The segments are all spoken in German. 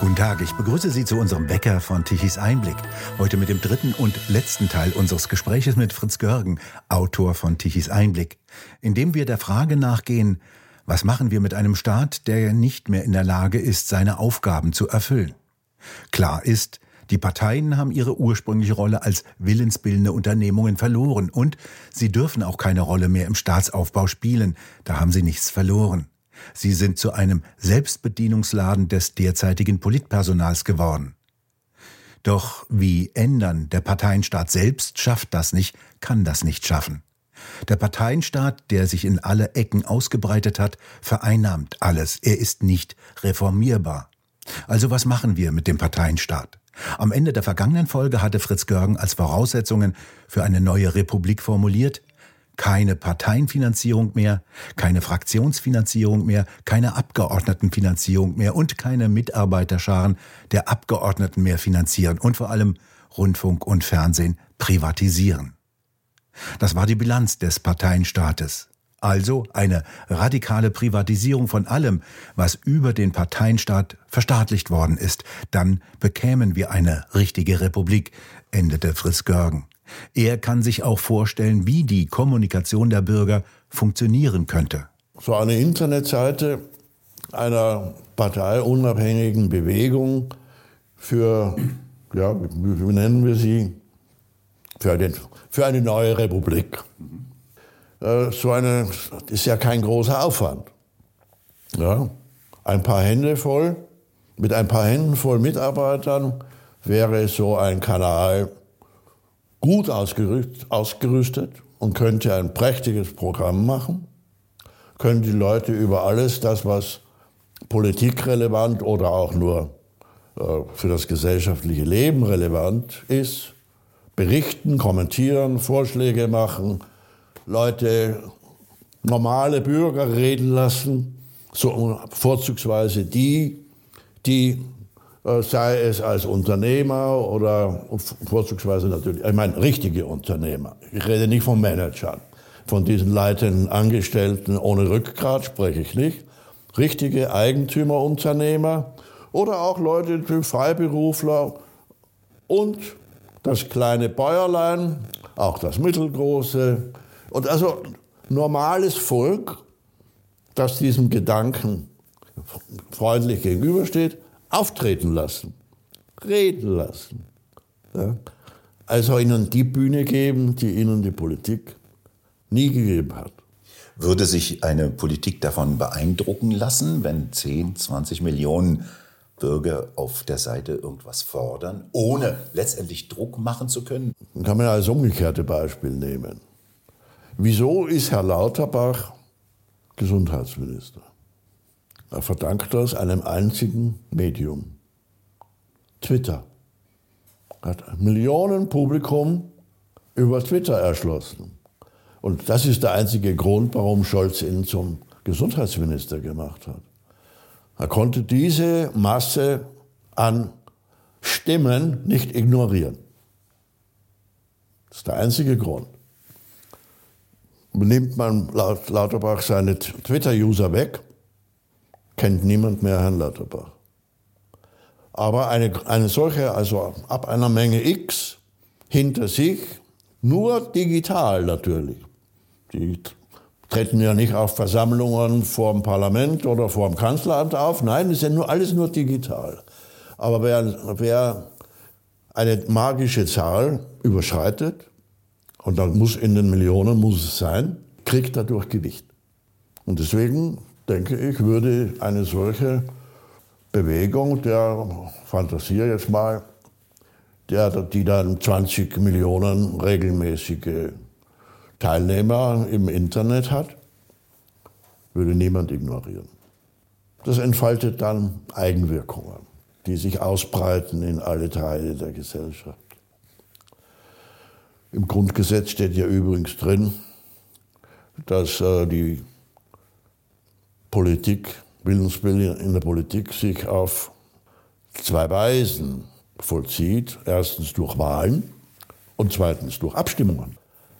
Guten Tag, ich begrüße Sie zu unserem Wecker von Tichys Einblick. Heute mit dem dritten und letzten Teil unseres Gespräches mit Fritz Görgen, Autor von Tichys Einblick, in dem wir der Frage nachgehen, was machen wir mit einem Staat, der nicht mehr in der Lage ist, seine Aufgaben zu erfüllen? Klar ist, die Parteien haben ihre ursprüngliche Rolle als willensbildende Unternehmungen verloren und sie dürfen auch keine Rolle mehr im Staatsaufbau spielen, da haben sie nichts verloren. Sie sind zu einem Selbstbedienungsladen des derzeitigen Politpersonals geworden. Doch wie ändern? Der Parteienstaat selbst schafft das nicht, kann das nicht schaffen. Der Parteienstaat, der sich in alle Ecken ausgebreitet hat, vereinnahmt alles. Er ist nicht reformierbar. Also was machen wir mit dem Parteienstaat? Am Ende der vergangenen Folge hatte Fritz Görgen als Voraussetzungen für eine neue Republik formuliert, keine Parteienfinanzierung mehr, keine Fraktionsfinanzierung mehr, keine Abgeordnetenfinanzierung mehr und keine Mitarbeiterscharen der Abgeordneten mehr finanzieren und vor allem Rundfunk und Fernsehen privatisieren. Das war die Bilanz des Parteienstaates. Also eine radikale Privatisierung von allem, was über den Parteienstaat verstaatlicht worden ist. Dann bekämen wir eine richtige Republik, endete Fritz Görgen. Er kann sich auch vorstellen, wie die Kommunikation der Bürger funktionieren könnte. So eine Internetseite einer parteiunabhängigen Bewegung für, ja, wie nennen wir sie, für, den, für eine neue Republik. Äh, so eine ist ja kein großer Aufwand. Ja, ein paar Hände voll, mit ein paar Händen voll Mitarbeitern wäre so ein Kanal gut ausgerüstet und könnte ein prächtiges Programm machen, können die Leute über alles das, was politikrelevant oder auch nur äh, für das gesellschaftliche Leben relevant ist, berichten, kommentieren, Vorschläge machen, Leute, normale Bürger reden lassen, so vorzugsweise die, die sei es als Unternehmer oder vorzugsweise natürlich, ich meine richtige Unternehmer. Ich rede nicht von Managern, von diesen leitenden Angestellten ohne Rückgrat spreche ich nicht. Richtige Eigentümerunternehmer oder auch Leute, Freiberufler und das kleine Bäuerlein, auch das mittelgroße und also normales Volk, das diesem Gedanken freundlich gegenübersteht, auftreten lassen, reden lassen. Ja? Also ihnen die Bühne geben, die ihnen die Politik nie gegeben hat. Würde sich eine Politik davon beeindrucken lassen, wenn 10, 20 Millionen Bürger auf der Seite irgendwas fordern, ohne letztendlich Druck machen zu können? Dann kann man als umgekehrte Beispiel nehmen. Wieso ist Herr Lauterbach Gesundheitsminister? Er verdankt das einem einzigen Medium. Twitter. Er hat Millionen Publikum über Twitter erschlossen. Und das ist der einzige Grund, warum Scholz ihn zum Gesundheitsminister gemacht hat. Er konnte diese Masse an Stimmen nicht ignorieren. Das ist der einzige Grund. Nimmt man laut Lauterbach seine Twitter-User weg, kennt niemand mehr Herrn Lauterbach. Aber eine, eine solche, also ab einer Menge X hinter sich, nur digital natürlich. Die treten ja nicht auf Versammlungen vor dem Parlament oder vor dem Kanzleramt auf. Nein, das ist ja nur, alles nur digital. Aber wer, wer eine magische Zahl überschreitet, und dann muss in den Millionen muss es sein, kriegt dadurch Gewicht. Und deswegen denke ich, würde eine solche Bewegung, der fantasiere jetzt mal, der, die dann 20 Millionen regelmäßige Teilnehmer im Internet hat, würde niemand ignorieren. Das entfaltet dann Eigenwirkungen, die sich ausbreiten in alle Teile der Gesellschaft. Im Grundgesetz steht ja übrigens drin, dass äh, die Politik, Bildungsbildung in der Politik sich auf zwei Weisen vollzieht. Erstens durch Wahlen und zweitens durch Abstimmungen.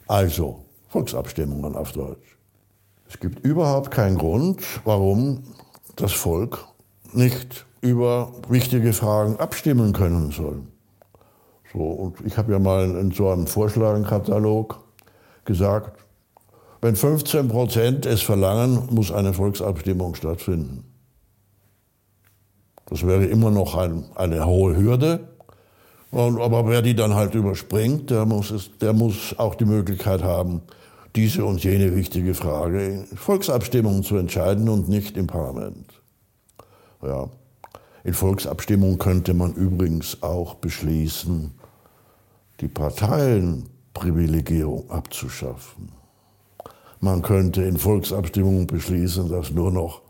Also Volksabstimmungen auf Deutsch. Es gibt überhaupt keinen Grund, warum das Volk nicht über wichtige Fragen abstimmen können soll. So, und ich habe ja mal in so einem Vorschlagenkatalog gesagt, wenn 15 Prozent es verlangen, muss eine Volksabstimmung stattfinden. Das wäre immer noch ein, eine hohe Hürde. Und, aber wer die dann halt überspringt, der muss, es, der muss auch die Möglichkeit haben, diese und jene wichtige Frage in Volksabstimmungen zu entscheiden und nicht im Parlament. Ja. In Volksabstimmungen könnte man übrigens auch beschließen, die Parteienprivilegierung abzuschaffen. Man könnte in Volksabstimmungen beschließen, dass nur noch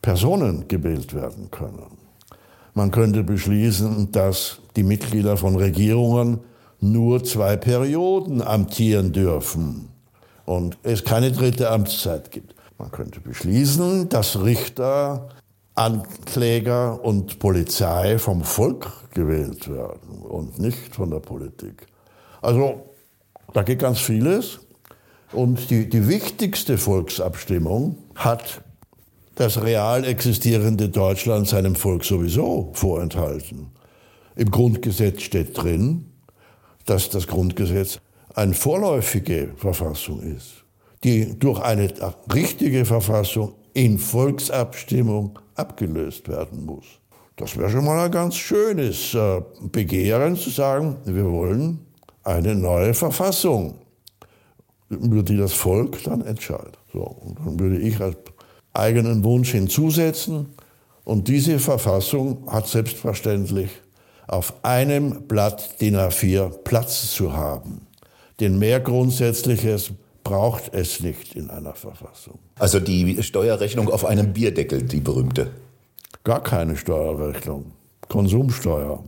Personen gewählt werden können. Man könnte beschließen, dass die Mitglieder von Regierungen nur zwei Perioden amtieren dürfen und es keine dritte Amtszeit gibt. Man könnte beschließen, dass Richter, Ankläger und Polizei vom Volk gewählt werden und nicht von der Politik. Also da geht ganz vieles. Und die, die wichtigste Volksabstimmung hat das real existierende Deutschland seinem Volk sowieso vorenthalten. Im Grundgesetz steht drin, dass das Grundgesetz eine vorläufige Verfassung ist, die durch eine richtige Verfassung in Volksabstimmung abgelöst werden muss. Das wäre schon mal ein ganz schönes äh, Begehren zu sagen, wir wollen eine neue Verfassung, über die das Volk dann entscheidet. So, und dann würde ich als eigenen Wunsch hinzusetzen, und diese Verfassung hat selbstverständlich auf einem Blatt DIN A4 Platz zu haben. Denn mehr Grundsätzliches braucht es nicht in einer Verfassung. Also die Steuerrechnung auf einem Bierdeckel, die berühmte. Gar keine Steuerrechnung. Konsumsteuer.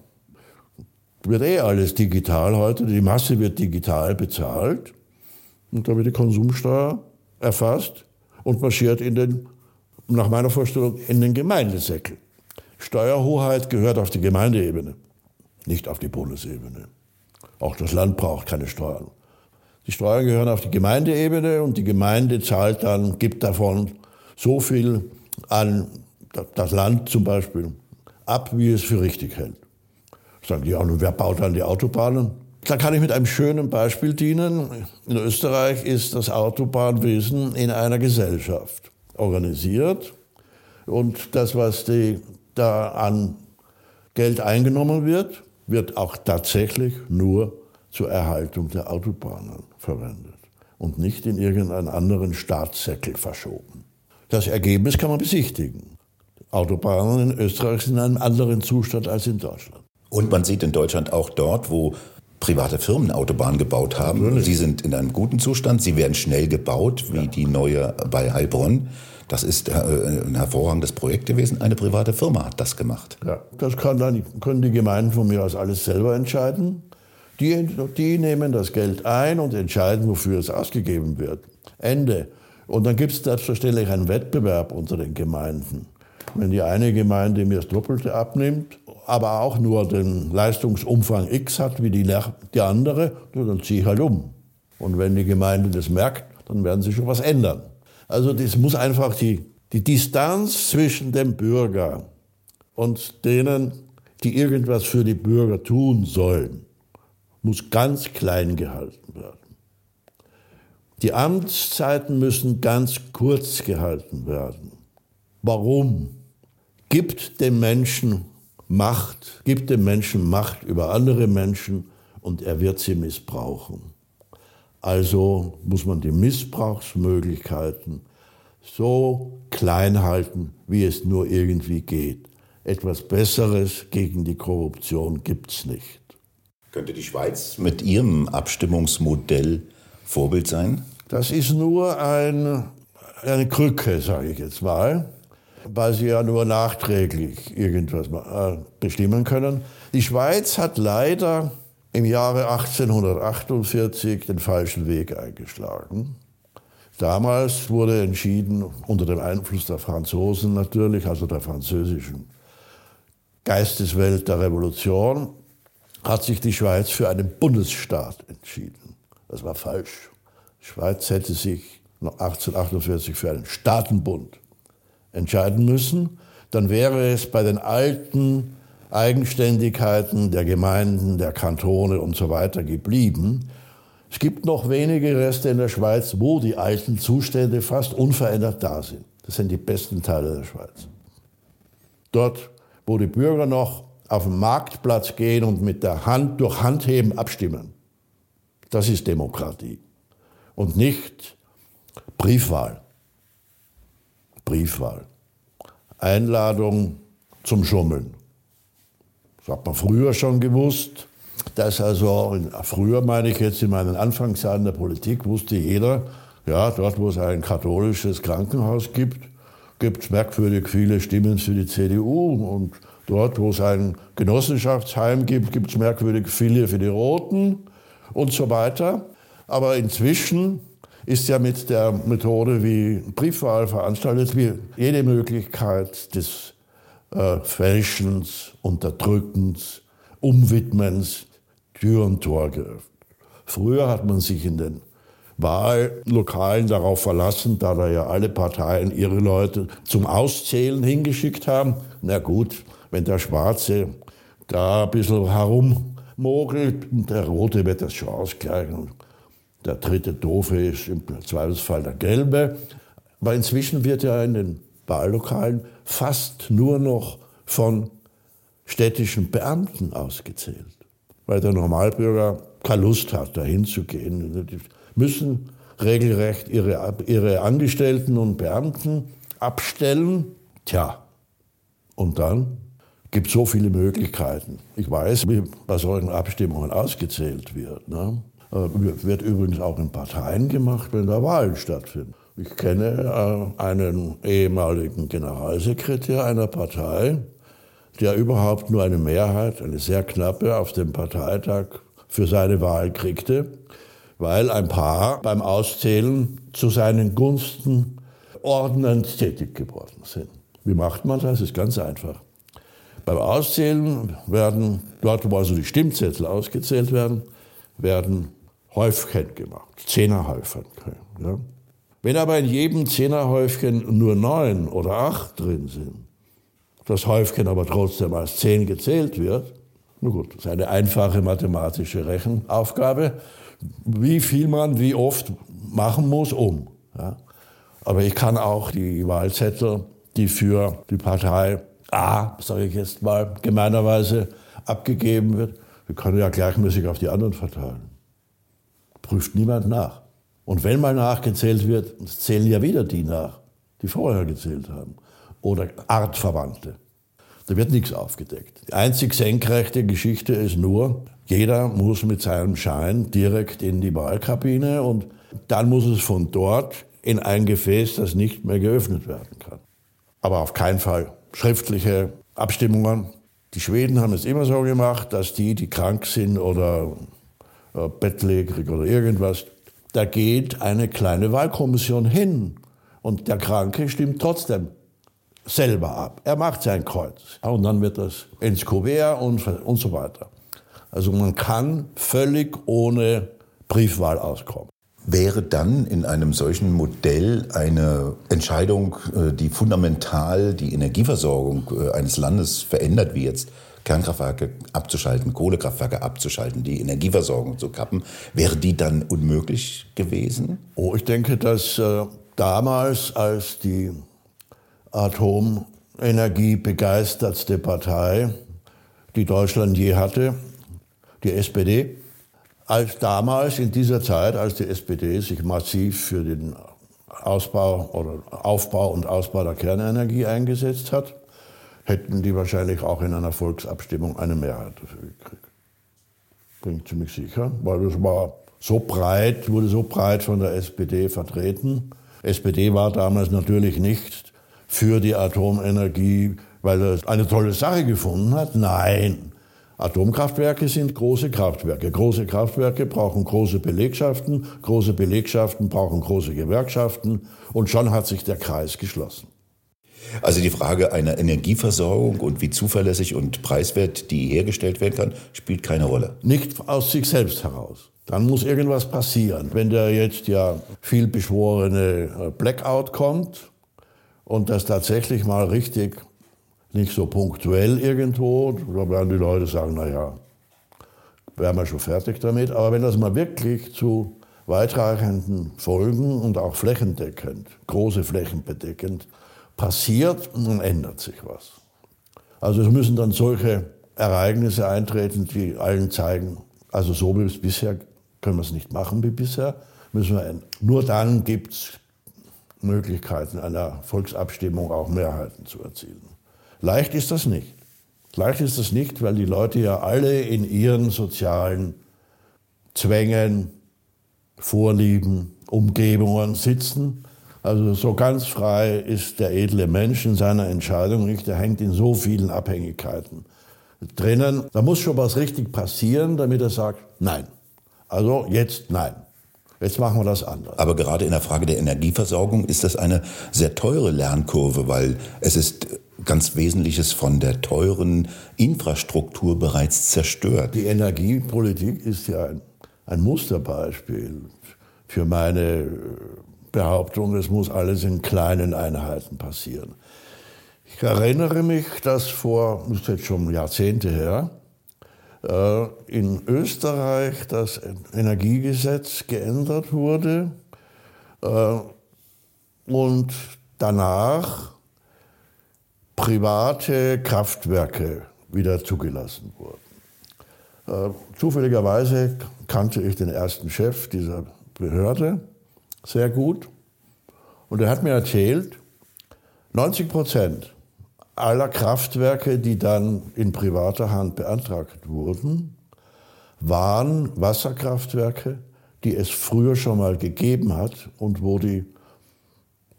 Wird eh alles digital heute. Die Masse wird digital bezahlt. Und da wird die Konsumsteuer erfasst und marschiert in den, nach meiner Vorstellung, in den Gemeindesäckel. Steuerhoheit gehört auf die Gemeindeebene, nicht auf die Bundesebene. Auch das Land braucht keine Steuern. Die Steuern gehören auf die Gemeindeebene und die Gemeinde zahlt dann, gibt davon so viel an das Land zum Beispiel ab, wie es für richtig hält. Sagen die, und wer baut dann die Autobahnen? Da kann ich mit einem schönen Beispiel dienen. In Österreich ist das Autobahnwesen in einer Gesellschaft organisiert. Und das, was die, da an Geld eingenommen wird, wird auch tatsächlich nur zur Erhaltung der Autobahnen verwendet und nicht in irgendeinen anderen Staatssäckel verschoben. Das Ergebnis kann man besichtigen. Autobahnen in Österreich sind in einem anderen Zustand als in Deutschland. Und man sieht in Deutschland auch dort, wo private Firmen Autobahnen gebaut haben. Natürlich. Sie sind in einem guten Zustand, sie werden schnell gebaut, wie ja. die neue bei Heilbronn. Das ist äh, ein hervorragendes Projekt gewesen. Eine private Firma hat das gemacht. Ja, das kann dann, können die Gemeinden von mir aus alles selber entscheiden. Die, die nehmen das Geld ein und entscheiden, wofür es ausgegeben wird. Ende. Und dann gibt es selbstverständlich einen Wettbewerb unter den Gemeinden. Wenn die eine Gemeinde mir das Doppelte abnimmt, aber auch nur den Leistungsumfang X hat wie die, die andere, dann ziehe ich halt um. Und wenn die Gemeinde das merkt, dann werden sie schon was ändern. Also das muss einfach die, die Distanz zwischen dem Bürger und denen, die irgendwas für die Bürger tun sollen, muss ganz klein gehalten werden. Die Amtszeiten müssen ganz kurz gehalten werden. Warum? Gibt dem Menschen Macht, gibt dem Menschen Macht über andere Menschen und er wird sie missbrauchen. Also muss man die Missbrauchsmöglichkeiten so klein halten, wie es nur irgendwie geht. Etwas Besseres gegen die Korruption gibt's nicht. Könnte die Schweiz mit ihrem Abstimmungsmodell Vorbild sein? Das ist nur ein, eine Krücke, sage ich jetzt mal, weil sie ja nur nachträglich irgendwas äh, bestimmen können. Die Schweiz hat leider im Jahre 1848 den falschen Weg eingeschlagen. Damals wurde entschieden, unter dem Einfluss der Franzosen natürlich, also der französischen Geisteswelt der Revolution, hat sich die Schweiz für einen Bundesstaat entschieden. Das war falsch. Die Schweiz hätte sich 1848 für einen Staatenbund entscheiden müssen. dann wäre es bei den alten Eigenständigkeiten der Gemeinden, der Kantone und so weiter geblieben. Es gibt noch wenige Reste in der Schweiz, wo die alten Zustände fast unverändert da sind. Das sind die besten Teile der Schweiz. Dort, wo die Bürger noch auf den Marktplatz gehen und mit der Hand durch Handheben abstimmen. Das ist Demokratie. Und nicht Briefwahl. Briefwahl. Einladung zum Schummeln. Das hat man früher schon gewusst. Das also, früher meine ich jetzt in meinen Anfangsjahren der Politik, wusste jeder, ja, dort wo es ein katholisches Krankenhaus gibt, gibt es merkwürdig viele Stimmen für die CDU. Und dort wo es ein Genossenschaftsheim gibt, gibt es merkwürdig viele für die Roten und so weiter. Aber inzwischen ist ja mit der Methode, wie Briefwahl veranstaltet wird, jede Möglichkeit des äh, Fälschens, Unterdrückens, Umwidmens Tür und Tor geöffnet. Früher hat man sich in den Wahllokalen darauf verlassen, da da ja alle Parteien ihre Leute zum Auszählen hingeschickt haben. Na gut, wenn der Schwarze da ein bisschen herummogelt, der Rote wird das schon ausgleichen. Der dritte Doofe ist im Zweifelsfall der Gelbe. Aber inzwischen wird ja in den Wahllokalen fast nur noch von städtischen Beamten ausgezählt, weil der Normalbürger keine Lust hat, dahin zu gehen. Die müssen regelrecht ihre, ihre Angestellten und Beamten abstellen. Tja, und dann gibt es so viele Möglichkeiten. Ich weiß, wie bei solchen Abstimmungen ausgezählt wird. Ne? Äh, wird übrigens auch in Parteien gemacht, wenn da Wahlen stattfinden. Ich kenne äh, einen ehemaligen Generalsekretär einer Partei, der überhaupt nur eine Mehrheit, eine sehr knappe, auf dem Parteitag für seine Wahl kriegte, weil ein paar beim Auszählen zu seinen Gunsten ordnend tätig geworden sind. Wie macht man das? Das ist ganz einfach. Beim Auszählen werden, dort wo also die Stimmzettel ausgezählt werden, werden Häufchen gemacht, Zehnerhäufchen. Ja. Wenn aber in jedem Zehnerhäufchen nur neun oder acht drin sind, das Häufchen aber trotzdem als zehn gezählt wird, na gut, das ist eine einfache mathematische Rechenaufgabe, wie viel man wie oft machen muss, um. Ja. Aber ich kann auch die Wahlzettel, die für die Partei A, sage ich jetzt mal gemeinerweise, abgegeben wird, die kann ja gleichmäßig auf die anderen verteilen. Prüft niemand nach. Und wenn mal nachgezählt wird, zählen ja wieder die nach, die vorher gezählt haben. Oder Artverwandte. Da wird nichts aufgedeckt. Die einzig senkrechte Geschichte ist nur, jeder muss mit seinem Schein direkt in die Wahlkabine und dann muss es von dort in ein Gefäß, das nicht mehr geöffnet werden kann. Aber auf keinen Fall schriftliche Abstimmungen. Die Schweden haben es immer so gemacht, dass die, die krank sind oder bettlägerig oder irgendwas, da geht eine kleine Wahlkommission hin und der Kranke stimmt trotzdem selber ab. Er macht sein Kreuz und dann wird das ins Kuvert und, und so weiter. Also man kann völlig ohne Briefwahl auskommen. Wäre dann in einem solchen Modell eine Entscheidung, äh, die fundamental die Energieversorgung äh, eines Landes verändert, wie jetzt Kernkraftwerke abzuschalten, Kohlekraftwerke abzuschalten, die Energieversorgung zu kappen, wäre die dann unmöglich gewesen? Oh, ich denke, dass äh, damals, als die Atomenergie begeistertste Partei, die Deutschland je hatte, die SPD, als damals in dieser Zeit, als die SPD sich massiv für den Ausbau oder Aufbau und Ausbau der Kernenergie eingesetzt hat, hätten die wahrscheinlich auch in einer Volksabstimmung eine Mehrheit dafür gekriegt. Bin ich ziemlich sicher, weil das war so breit, wurde so breit von der SPD vertreten. SPD war damals natürlich nicht für die Atomenergie, weil er eine tolle Sache gefunden hat. Nein, Atomkraftwerke sind große Kraftwerke. Große Kraftwerke brauchen große Belegschaften, große Belegschaften brauchen große Gewerkschaften und schon hat sich der Kreis geschlossen. Also die Frage einer Energieversorgung und wie zuverlässig und preiswert die hergestellt werden kann, spielt keine Rolle. Nicht aus sich selbst heraus. Dann muss irgendwas passieren. Wenn der jetzt ja viel beschworene äh, Blackout kommt und das tatsächlich mal richtig nicht so punktuell irgendwo, da werden die Leute sagen, naja, wären wir schon fertig damit. Aber wenn das mal wirklich zu weitreichenden Folgen und auch flächendeckend, große Flächen bedeckend passiert, dann ändert sich was. Also es müssen dann solche Ereignisse eintreten, die allen zeigen, also so wie es bisher können wir es nicht machen wie bisher, müssen wir ändern. Nur dann gibt es Möglichkeiten einer Volksabstimmung auch Mehrheiten zu erzielen. Leicht ist das nicht. Leicht ist das nicht, weil die Leute ja alle in ihren sozialen Zwängen, Vorlieben, Umgebungen sitzen. Also so ganz frei ist der edle Mensch in seiner Entscheidung nicht. Er hängt in so vielen Abhängigkeiten drinnen. Da muss schon was richtig passieren, damit er sagt, nein. Also jetzt nein. Jetzt machen wir das anders. Aber gerade in der Frage der Energieversorgung ist das eine sehr teure Lernkurve, weil es ist ganz Wesentliches von der teuren Infrastruktur bereits zerstört. Die Energiepolitik ist ja ein, ein Musterbeispiel für meine Behauptung, es muss alles in kleinen Einheiten passieren. Ich erinnere mich, dass vor, das ist jetzt schon Jahrzehnte her, äh, in Österreich das Energiegesetz geändert wurde äh, und danach private Kraftwerke wieder zugelassen wurden. Äh, zufälligerweise kannte ich den ersten Chef dieser Behörde sehr gut und er hat mir erzählt, 90 Prozent aller Kraftwerke, die dann in privater Hand beantragt wurden, waren Wasserkraftwerke, die es früher schon mal gegeben hat und wo die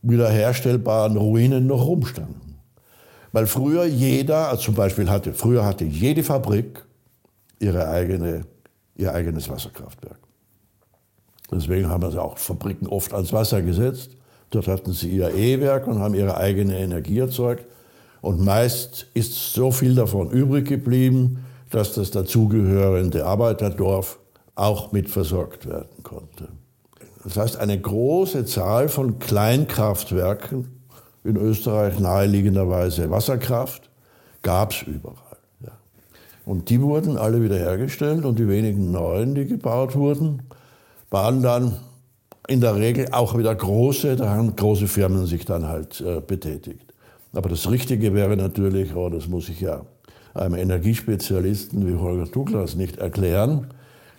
wiederherstellbaren Ruinen noch rumstanden. Weil früher jeder, also zum Beispiel hatte, früher hatte jede Fabrik ihre eigene, ihr eigenes Wasserkraftwerk. Deswegen haben sie auch Fabriken oft ans Wasser gesetzt. Dort hatten sie ihr E-Werk und haben ihre eigene Energie erzeugt. Und meist ist so viel davon übrig geblieben, dass das dazugehörende Arbeiterdorf auch mit versorgt werden konnte. Das heißt, eine große Zahl von Kleinkraftwerken, in Österreich naheliegenderweise Wasserkraft, gab es überall. Ja. Und die wurden alle wiederhergestellt und die wenigen neuen, die gebaut wurden, waren dann in der Regel auch wieder große, da haben große Firmen sich dann halt äh, betätigt. Aber das Richtige wäre natürlich, oh, das muss ich ja einem Energiespezialisten wie Holger Douglas nicht erklären,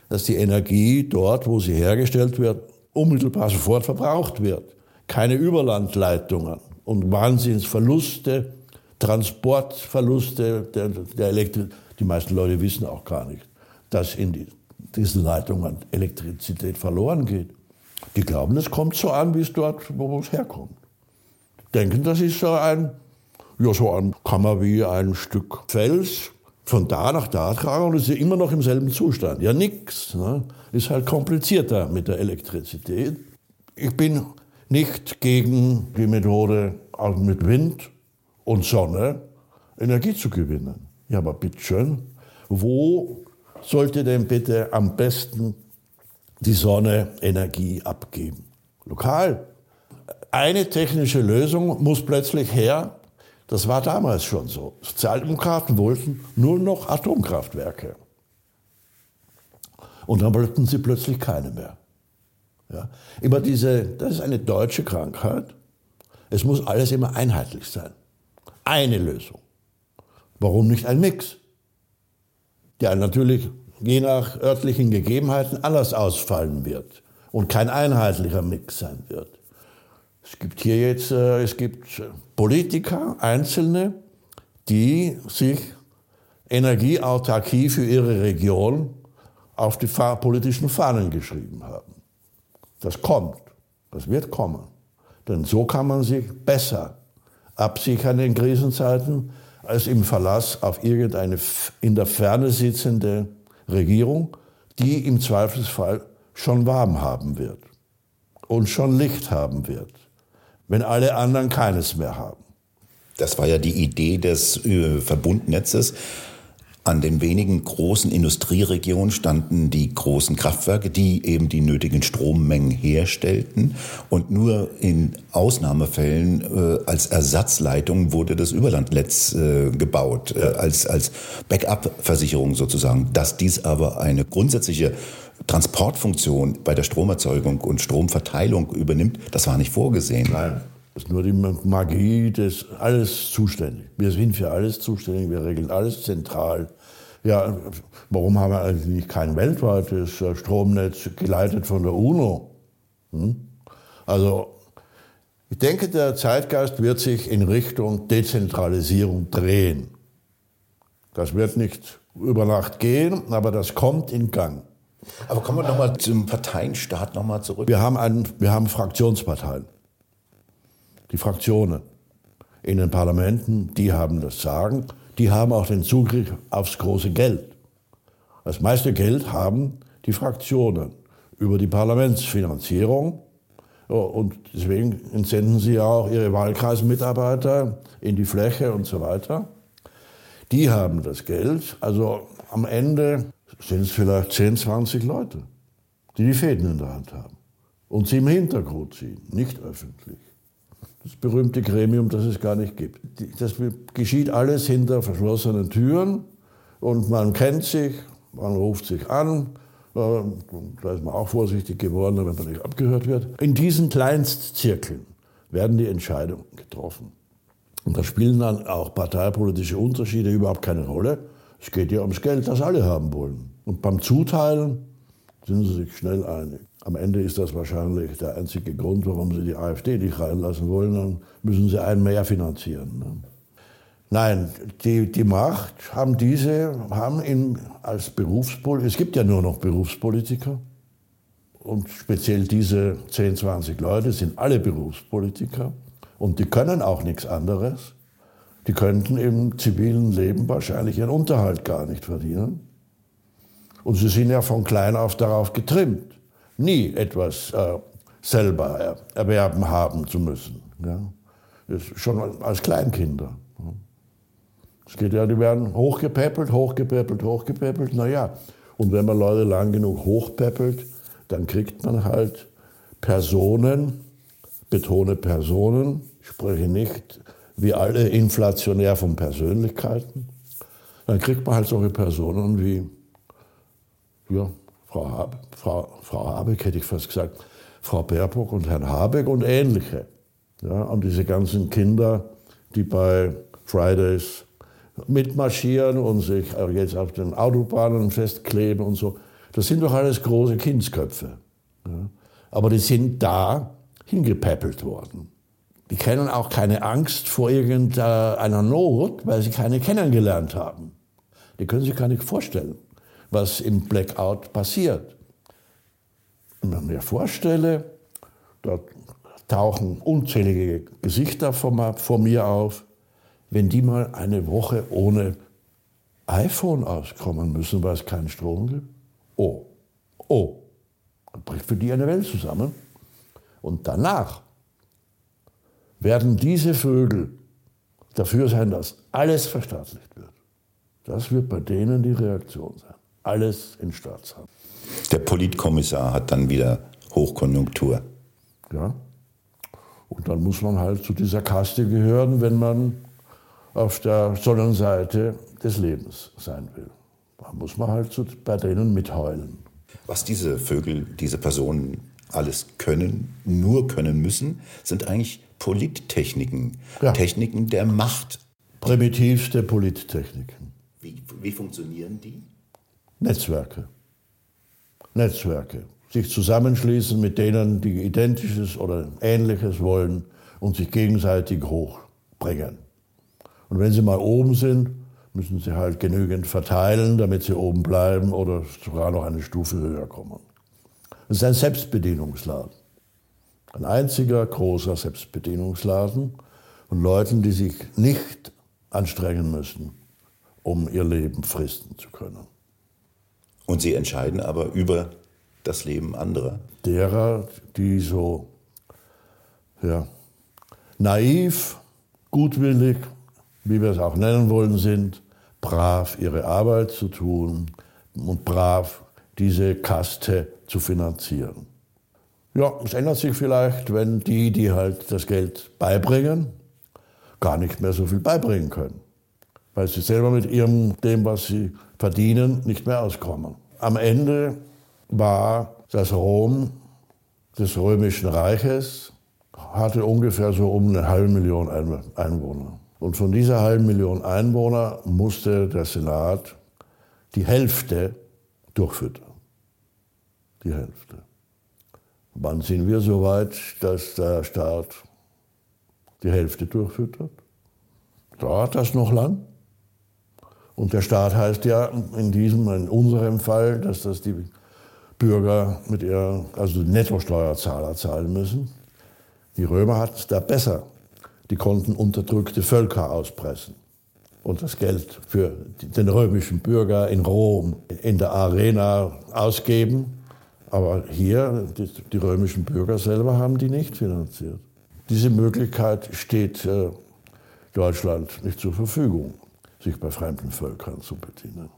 dass die Energie dort, wo sie hergestellt wird, unmittelbar sofort verbraucht wird. Keine Überlandleitungen und Wahnsinnsverluste, Transportverluste der, der Elektrizität. Die meisten Leute wissen auch gar nicht, dass in die, diesen Leitungen Elektrizität verloren geht. Die glauben, es kommt so an, wie es dort, wo es herkommt denken, das ist so ein, ja, so ein, man wie ein Stück Fels von da nach da tragen und es ist immer noch im selben Zustand. Ja, nix. Ne? Ist halt komplizierter mit der Elektrizität. Ich bin nicht gegen die Methode, auch mit Wind und Sonne Energie zu gewinnen. Ja, aber bitteschön, wo sollte denn bitte am besten die Sonne Energie abgeben? Lokal eine technische Lösung muss plötzlich her. Das war damals schon so. Sozialdemokraten wollten nur noch Atomkraftwerke. Und dann wollten sie plötzlich keine mehr. Ja. Immer diese, das ist eine deutsche Krankheit. Es muss alles immer einheitlich sein. Eine Lösung. Warum nicht ein Mix? Der natürlich je nach örtlichen Gegebenheiten anders ausfallen wird und kein einheitlicher Mix sein wird. Es gibt hier jetzt, äh, es gibt Politiker, Einzelne, die sich Energieautarkie für ihre Region auf die politischen Fahnen geschrieben haben. Das kommt, das wird kommen. Denn so kann man sich besser absichern in Krisenzeiten als im Verlass auf irgendeine in der Ferne sitzende Regierung, die im Zweifelsfall schon warm haben wird und schon Licht haben wird wenn alle anderen keines mehr haben. Das war ja die Idee des äh, Verbundnetzes. An den wenigen großen Industrieregionen standen die großen Kraftwerke, die eben die nötigen Strommengen herstellten. Und nur in Ausnahmefällen äh, als Ersatzleitung wurde das Überlandnetz äh, gebaut, äh, als, als Backup-Versicherung sozusagen. Dass dies aber eine grundsätzliche Transportfunktion bei der Stromerzeugung und Stromverteilung übernimmt, das war nicht vorgesehen. Nein. Das ist nur die Magie des alles zuständig. Wir sind für alles zuständig, wir regeln alles zentral. Ja, warum haben wir eigentlich kein weltweites äh, Stromnetz geleitet von der UNO? Hm? Also, ich denke, der Zeitgeist wird sich in Richtung Dezentralisierung drehen. Das wird nicht über Nacht gehen, aber das kommt in Gang. Aber kommen wir nochmal zum Parteienstaat nochmal zurück. Wir haben, einen, wir haben Fraktionsparteien die Fraktionen in den Parlamenten, die haben das Sagen, die haben auch den Zugriff aufs große Geld. Das meiste Geld haben die Fraktionen über die Parlamentsfinanzierung. Und deswegen entsenden sie ja auch ihre Wahlkreismitarbeiter in die Fläche und so weiter. Die haben das Geld. Also am Ende sind es vielleicht 10, 20 Leute, die die Fäden in der Hand haben und sie im Hintergrund ziehen, nicht öffentlich das berühmte Gremium, das es gar nicht gibt. Das geschieht alles hinter verschlossenen Türen und man kennt sich, man ruft sich an, äh, da ist man auch vorsichtig geworden, damit man nicht abgehört wird. In diesen Kleinstzirkeln werden die Entscheidungen getroffen. Und da spielen dann auch parteipolitische Unterschiede überhaupt keine Rolle. Es geht ja ums Geld, das alle haben wollen. Und beim Zuteilen sind sie sich schnell einig. Am Ende ist das wahrscheinlich der einzige Grund, warum sie die AfD nicht reinlassen wollen. Dann müssen sie einen mehr finanzieren. Ne? Nein, die, die Macht haben diese, haben in, als Berufspolitiker, es gibt ja nur noch Berufspolitiker. Und speziell diese 10, 20 Leute sind alle Berufspolitiker. Und die können auch nichts anderes. Die könnten im zivilen Leben wahrscheinlich ihren Unterhalt gar nicht verdienen. Und sie sind ja von klein auf darauf getrimmt nie etwas äh, selber er, erwerben haben zu müssen. Ja? schon als Kleinkinder. Es geht ja, die werden hochgepäppelt, hochgepäppelt, hochgepäppelt. Naja, und wenn man Leute lang genug hochpäppelt, dann kriegt man halt Personen, betone Personen, spreche nicht wie alle inflationär von Persönlichkeiten, dann kriegt man halt solche Personen wie ja, Frau, Habe, Frau, Frau Habeck hätte ich fast gesagt, Frau Baerbock und Herrn Habeck und ähnliche. Ja, und diese ganzen Kinder, die bei Fridays mitmarschieren und sich jetzt auf den Autobahnen festkleben und so, das sind doch alles große Kindsköpfe. Ja. Aber die sind da hingepäppelt worden. Die kennen auch keine Angst vor irgendeiner Not, weil sie keine kennengelernt haben. Die können sich gar nicht vorstellen was im Blackout passiert. Wenn ich mir vorstelle, dort tauchen unzählige Gesichter vor mir auf, wenn die mal eine Woche ohne iPhone auskommen müssen, weil es keinen Strom gibt. Oh, oh, dann bricht für die eine Welt zusammen. Und danach werden diese Vögel dafür sein, dass alles verstaatlicht wird. Das wird bei denen die Reaktion sein alles in Staatshand. Der Politkommissar hat dann wieder Hochkonjunktur. Ja. Und dann muss man halt zu dieser Kaste gehören, wenn man auf der Sonnenseite des Lebens sein will. Da muss man halt zu, bei denen mitheulen. Was diese Vögel, diese Personen alles können, nur können müssen, sind eigentlich Polittechniken. Ja. Techniken der Macht. Primitivste Polittechniken. Wie, wie funktionieren die? Netzwerke. Netzwerke. Sich zusammenschließen mit denen, die Identisches oder Ähnliches wollen und sich gegenseitig hochbringen. Und wenn sie mal oben sind, müssen sie halt genügend verteilen, damit sie oben bleiben oder sogar noch eine Stufe höher kommen. Es ist ein Selbstbedienungsladen. Ein einziger großer Selbstbedienungsladen von Leuten, die sich nicht anstrengen müssen, um ihr Leben fristen zu können. Und sie entscheiden aber über das Leben anderer. Derer, die so ja, naiv, gutwillig, wie wir es auch nennen wollen, sind, brav ihre Arbeit zu tun und brav diese Kaste zu finanzieren. Ja, es ändert sich vielleicht, wenn die, die halt das Geld beibringen, gar nicht mehr so viel beibringen können, weil sie selber mit ihrem, dem, was sie verdienen, nicht mehr auskommen. Am Ende war das Rom des Römischen Reiches, hatte ungefähr so um eine halbe Million Einwohner. Und von dieser halben Million Einwohner musste der Senat die Hälfte durchfüttern. Die Hälfte. Wann sind wir so weit, dass der Staat die Hälfte durchfüttert? Dauert das noch lang? Und der Staat heißt ja in diesem, in unserem Fall, dass das die Bürger mit ihrer, also Nettosteuerzahler zahlen müssen. Die Römer hatten es da besser. Die konnten unterdrückte Völker auspressen und das Geld für den römischen Bürger in Rom in der Arena ausgeben. Aber hier, die, die römischen Bürger selber haben die nicht finanziert. Diese Möglichkeit steht äh, Deutschland nicht zur Verfügung, sich bei fremden Völkern zu bedienen.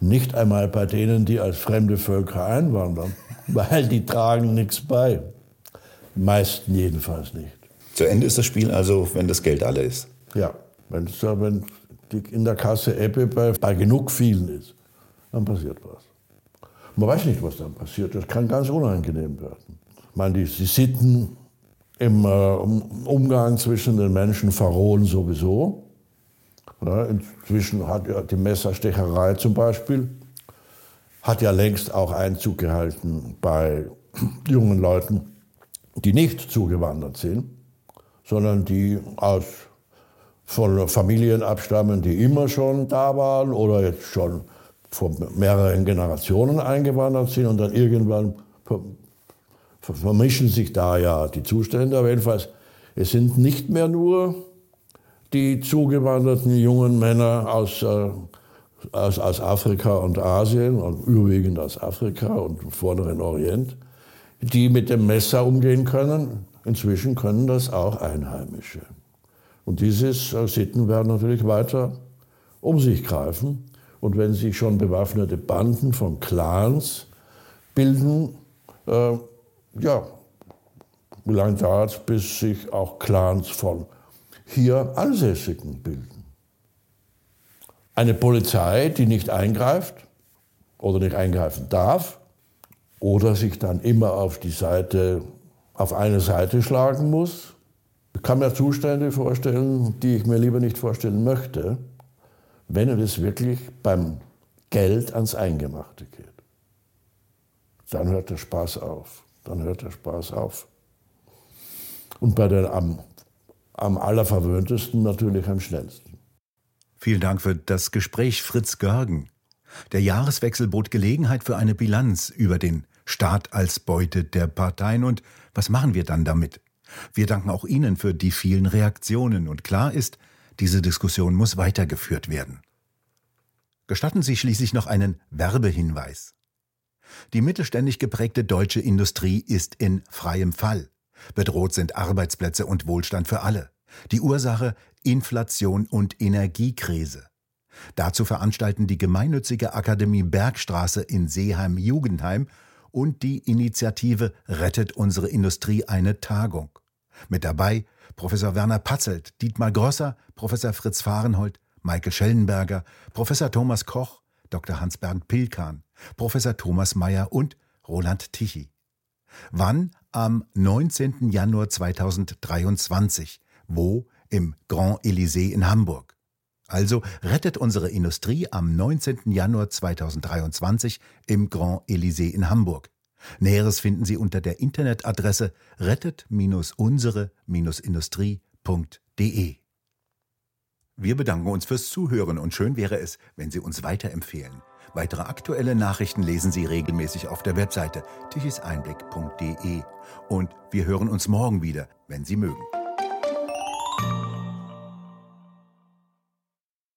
Nicht einmal bei denen, die als fremde Völker einwandern, weil die tragen nichts bei. Meisten jedenfalls nicht. Zu Ende ist das Spiel also, wenn das Geld alle ist. Ja, wenn, wenn die in der Kasse Ebbe bei, bei genug vielen ist, dann passiert was. Man weiß nicht, was dann passiert. Das kann ganz unangenehm werden. Ich meine, die, die Sitten im äh, Umgang zwischen den Menschen verrohen sowieso. Ja, inzwischen hat ja die Messerstecherei zum Beispiel, hat ja längst auch Einzug gehalten bei jungen Leuten, die nicht zugewandert sind, sondern die aus von Familien abstammen, die immer schon da waren oder jetzt schon vor mehreren Generationen eingewandert sind und dann irgendwann vermischen sich da ja die Zustände. Aber jedenfalls, es sind nicht mehr nur die zugewanderten jungen Männer aus, äh, aus, aus Afrika und Asien und überwiegend aus Afrika und dem Vorderen Orient, die mit dem Messer umgehen können. Inzwischen können das auch Einheimische. Und diese äh, Sitten werden natürlich weiter um sich greifen. Und wenn sich schon bewaffnete Banden von Clans bilden, äh, ja, wie lange dauert es, bis sich auch Clans von hier Ansässigen bilden? Eine Polizei, die nicht eingreift oder nicht eingreifen darf oder sich dann immer auf die Seite, auf eine Seite schlagen muss, ich kann mir Zustände vorstellen, die ich mir lieber nicht vorstellen möchte, wenn es wirklich beim Geld ans Eingemachte geht. Dann hört der Spaß auf. Dann hört der Spaß auf. Und bei den am, am allerverwöhntesten natürlich am schnellsten. Vielen Dank für das Gespräch, Fritz Görgen. Der Jahreswechsel bot Gelegenheit für eine Bilanz über den Staat als Beute der Parteien und was machen wir dann damit? Wir danken auch Ihnen für die vielen Reaktionen und klar ist, diese Diskussion muss weitergeführt werden. Gestatten Sie schließlich noch einen Werbehinweis. Die mittelständig geprägte deutsche Industrie ist in freiem Fall. Bedroht sind Arbeitsplätze und Wohlstand für alle. Die Ursache Inflation und Energiekrise. Dazu veranstalten die gemeinnützige Akademie Bergstraße in Seeheim-Jugendheim und die Initiative Rettet unsere Industrie eine Tagung. Mit dabei Professor Werner Patzelt, Dietmar Grosser, Professor Fritz Fahrenhold, Michael Schellenberger, Professor Thomas Koch, Dr. Hans-Bernd Pilkan, Professor Thomas Mayer und Roland Tichy. Wann? Am 19. Januar 2023. Wo? Im Grand Elysée in Hamburg. Also rettet unsere Industrie am 19. Januar 2023 im Grand Elysée in Hamburg. Näheres finden Sie unter der Internetadresse rettet-unsere-industrie.de. Wir bedanken uns fürs Zuhören und schön wäre es, wenn Sie uns weiterempfehlen. Weitere aktuelle Nachrichten lesen Sie regelmäßig auf der Webseite tichiseinblick.de. Und wir hören uns morgen wieder, wenn Sie mögen.